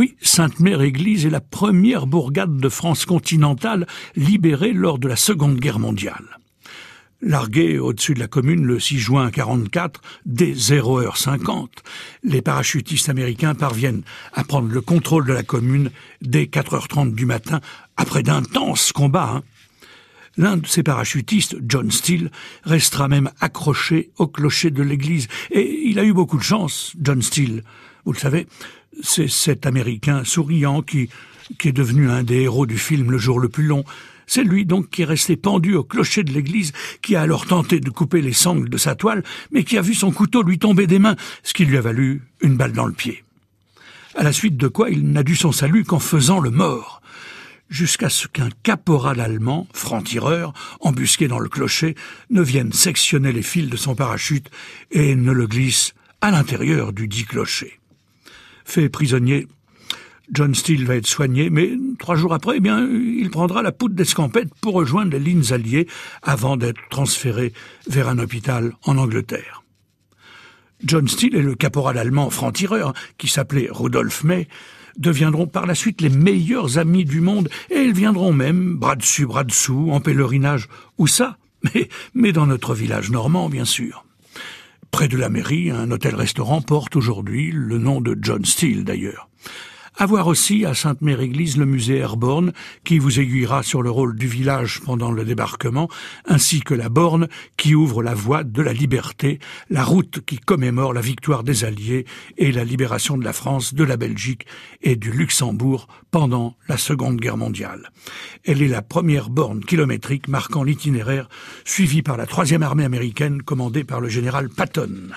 Oui, Sainte-Mère-Église est la première bourgade de France continentale libérée lors de la Seconde Guerre mondiale. Largués au-dessus de la commune le 6 juin 44, dès 0h50, les parachutistes américains parviennent à prendre le contrôle de la commune dès 4h30 du matin, après d'intenses combats. Hein. L'un de ces parachutistes, John Steele, restera même accroché au clocher de l'église. Et il a eu beaucoup de chance, John Steele. Vous le savez, c'est cet Américain souriant qui, qui est devenu un des héros du film Le jour le plus long, c'est lui donc qui est resté pendu au clocher de l'église, qui a alors tenté de couper les sangles de sa toile, mais qui a vu son couteau lui tomber des mains, ce qui lui a valu une balle dans le pied. À la suite de quoi il n'a dû son salut qu'en faisant le mort jusqu'à ce qu'un caporal allemand, franc-tireur, embusqué dans le clocher, ne vienne sectionner les fils de son parachute et ne le glisse à l'intérieur du dit clocher. Fait prisonnier, John Steele va être soigné, mais trois jours après, eh bien, il prendra la poudre d'escampette pour rejoindre les lignes alliées avant d'être transféré vers un hôpital en Angleterre. John Steele et le caporal allemand franc-tireur, qui s'appelait Rudolf May, deviendront par la suite les meilleurs amis du monde, et ils viendront même, bras dessus, bras dessous, en pèlerinage, où ça? Mais, mais dans notre village normand, bien sûr. Près de la mairie, un hôtel-restaurant porte aujourd'hui le nom de John Steele, d'ailleurs. À voir aussi à Sainte-Mère-Église le musée Airborne, qui vous aiguillera sur le rôle du village pendant le débarquement, ainsi que la borne qui ouvre la voie de la liberté, la route qui commémore la victoire des Alliés et la libération de la France, de la Belgique et du Luxembourg pendant la Seconde Guerre mondiale. Elle est la première borne kilométrique marquant l'itinéraire suivi par la troisième armée américaine commandée par le général Patton.